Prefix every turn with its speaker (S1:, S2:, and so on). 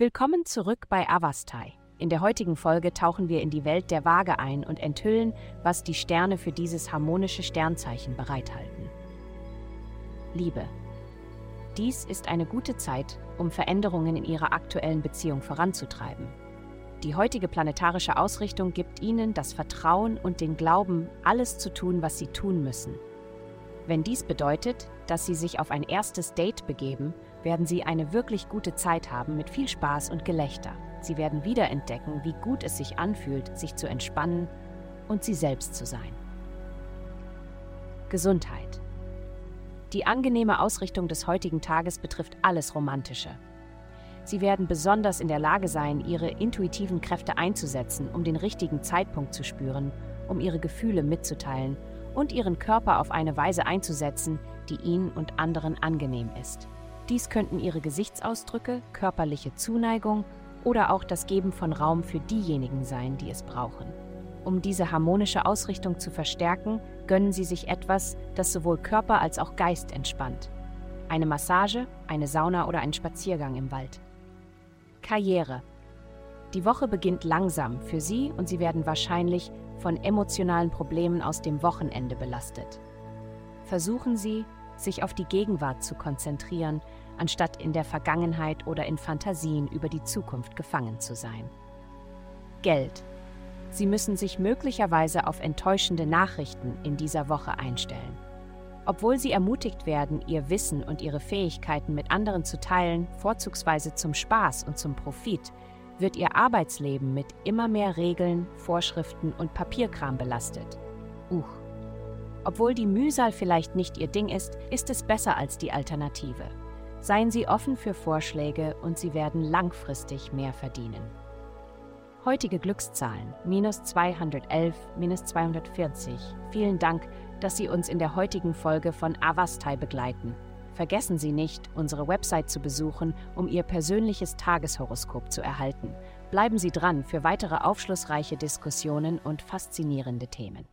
S1: Willkommen zurück bei Avastai. In der heutigen Folge tauchen wir in die Welt der Waage ein und enthüllen, was die Sterne für dieses harmonische Sternzeichen bereithalten. Liebe. Dies ist eine gute Zeit, um Veränderungen in Ihrer aktuellen Beziehung voranzutreiben. Die heutige planetarische Ausrichtung gibt Ihnen das Vertrauen und den Glauben, alles zu tun, was Sie tun müssen. Wenn dies bedeutet, dass Sie sich auf ein erstes Date begeben, werden Sie eine wirklich gute Zeit haben mit viel Spaß und Gelächter. Sie werden wiederentdecken, wie gut es sich anfühlt, sich zu entspannen und Sie selbst zu sein. Gesundheit. Die angenehme Ausrichtung des heutigen Tages betrifft alles Romantische. Sie werden besonders in der Lage sein, Ihre intuitiven Kräfte einzusetzen, um den richtigen Zeitpunkt zu spüren, um Ihre Gefühle mitzuteilen und Ihren Körper auf eine Weise einzusetzen, die Ihnen und anderen angenehm ist. Dies könnten ihre Gesichtsausdrücke, körperliche Zuneigung oder auch das Geben von Raum für diejenigen sein, die es brauchen. Um diese harmonische Ausrichtung zu verstärken, gönnen Sie sich etwas, das sowohl Körper als auch Geist entspannt. Eine Massage, eine Sauna oder einen Spaziergang im Wald. Karriere. Die Woche beginnt langsam für Sie und Sie werden wahrscheinlich von emotionalen Problemen aus dem Wochenende belastet. Versuchen Sie, sich auf die Gegenwart zu konzentrieren, anstatt in der Vergangenheit oder in Fantasien über die Zukunft gefangen zu sein. Geld. Sie müssen sich möglicherweise auf enttäuschende Nachrichten in dieser Woche einstellen. Obwohl Sie ermutigt werden, Ihr Wissen und Ihre Fähigkeiten mit anderen zu teilen, vorzugsweise zum Spaß und zum Profit, wird Ihr Arbeitsleben mit immer mehr Regeln, Vorschriften und Papierkram belastet. Uch. Obwohl die Mühsal vielleicht nicht Ihr Ding ist, ist es besser als die Alternative. Seien Sie offen für Vorschläge und Sie werden langfristig mehr verdienen. Heutige Glückszahlen minus 211, minus 240. Vielen Dank, dass Sie uns in der heutigen Folge von Avastai begleiten. Vergessen Sie nicht, unsere Website zu besuchen, um Ihr persönliches Tageshoroskop zu erhalten. Bleiben Sie dran für weitere aufschlussreiche Diskussionen und faszinierende Themen.